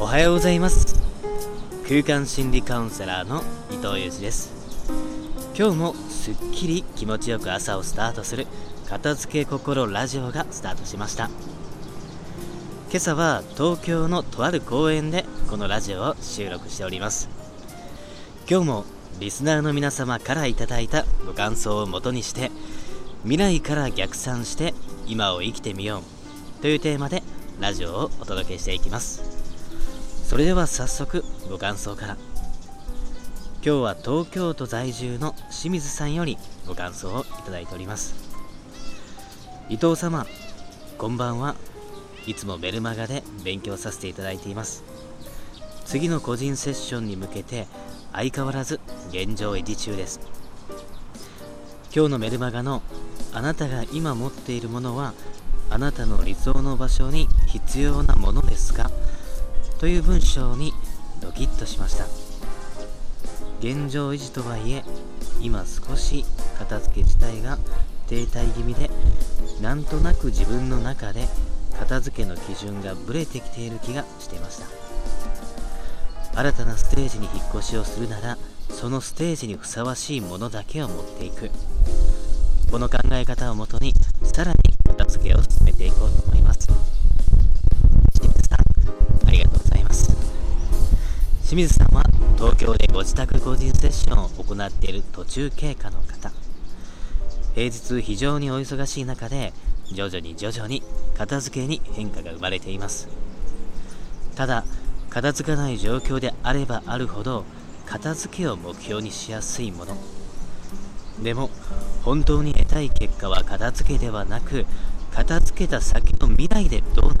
おはようございます。空間心理カウンセラーの伊藤裕二です。今日もすっきり気持ちよく朝をスタートする片付け心ラジオがスタートしました。今朝は東京のとある公園でこのラジオを収録しております。今日もリスナーの皆様からいただいたご感想をもとにして未来から逆算して今を生きてみようというテーマでラジオをお届けしていきます。それでは早速ご感想から。今日は東京都在住の清水さんよりご感想をいただいております。伊藤様こんばんは。いつもメルマガで勉強させていただいています。次の個人セッションに向けて相変わらず現状維持中です。今日のメルマガのあなたが今持っているものはあなたの理想の場所に必要なものですか？という文章にドキッとしました。現状維持とはいえ今少し片付け自体が停滞気味でなんとなく自分の中で片付けの基準がブレてきている気がしていました。新たなステージに引っ越しをするならそのステージにふさわしいものだけを持っていく。この考え方をもとにさらに片付けを進めていこうと思います。清水さんは東京でご自宅個人セッションを行っている途中経過の方。平日非常にお忙しい中で徐々に徐々に片付けに変化が生まれています。ただ片付かない状況であればあるほど片付けを目標にしやすいもの。でも本当に得たい結果は片付けではなく片付けた先の未来でどう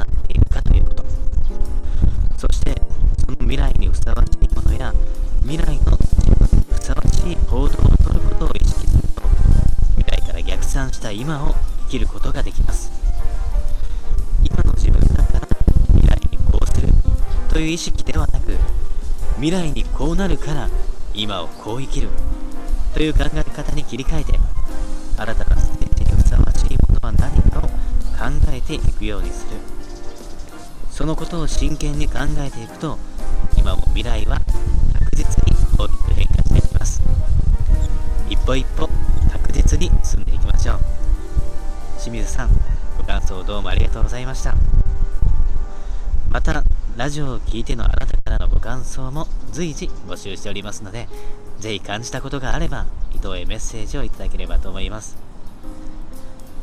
ふさわしいものや未来の自分にふさわしい行動をとることを意識すると未来から逆算した今を生きることができます。今の自分だから未来にこうするという意識ではなく未来にこうなるから今をこう生きる。という考え方に切り替えて新たなステージにふさわしいものは何かを考えていくようにする。そのことを真剣に考えていくと今も未来は確実に大きく変化していきます。一歩一歩確実に進んでいきましょう。清水さんご感想どうもありがとうございました。またラジオを聴いてのあなたからのご感想も随時募集しておりますのでぜひ感じたことがあれば伊藤へメッセージをいただければと思います。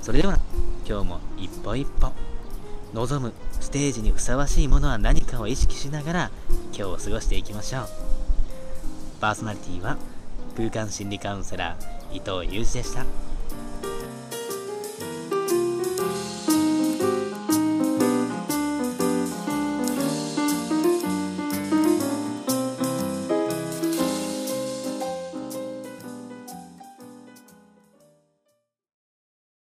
それでは今日も一歩一歩望むステージにふさわしいものは何かを意識しながら今日を過ごしていきましょうパーソナリティは空間心理カウンセラー伊藤裕二でした。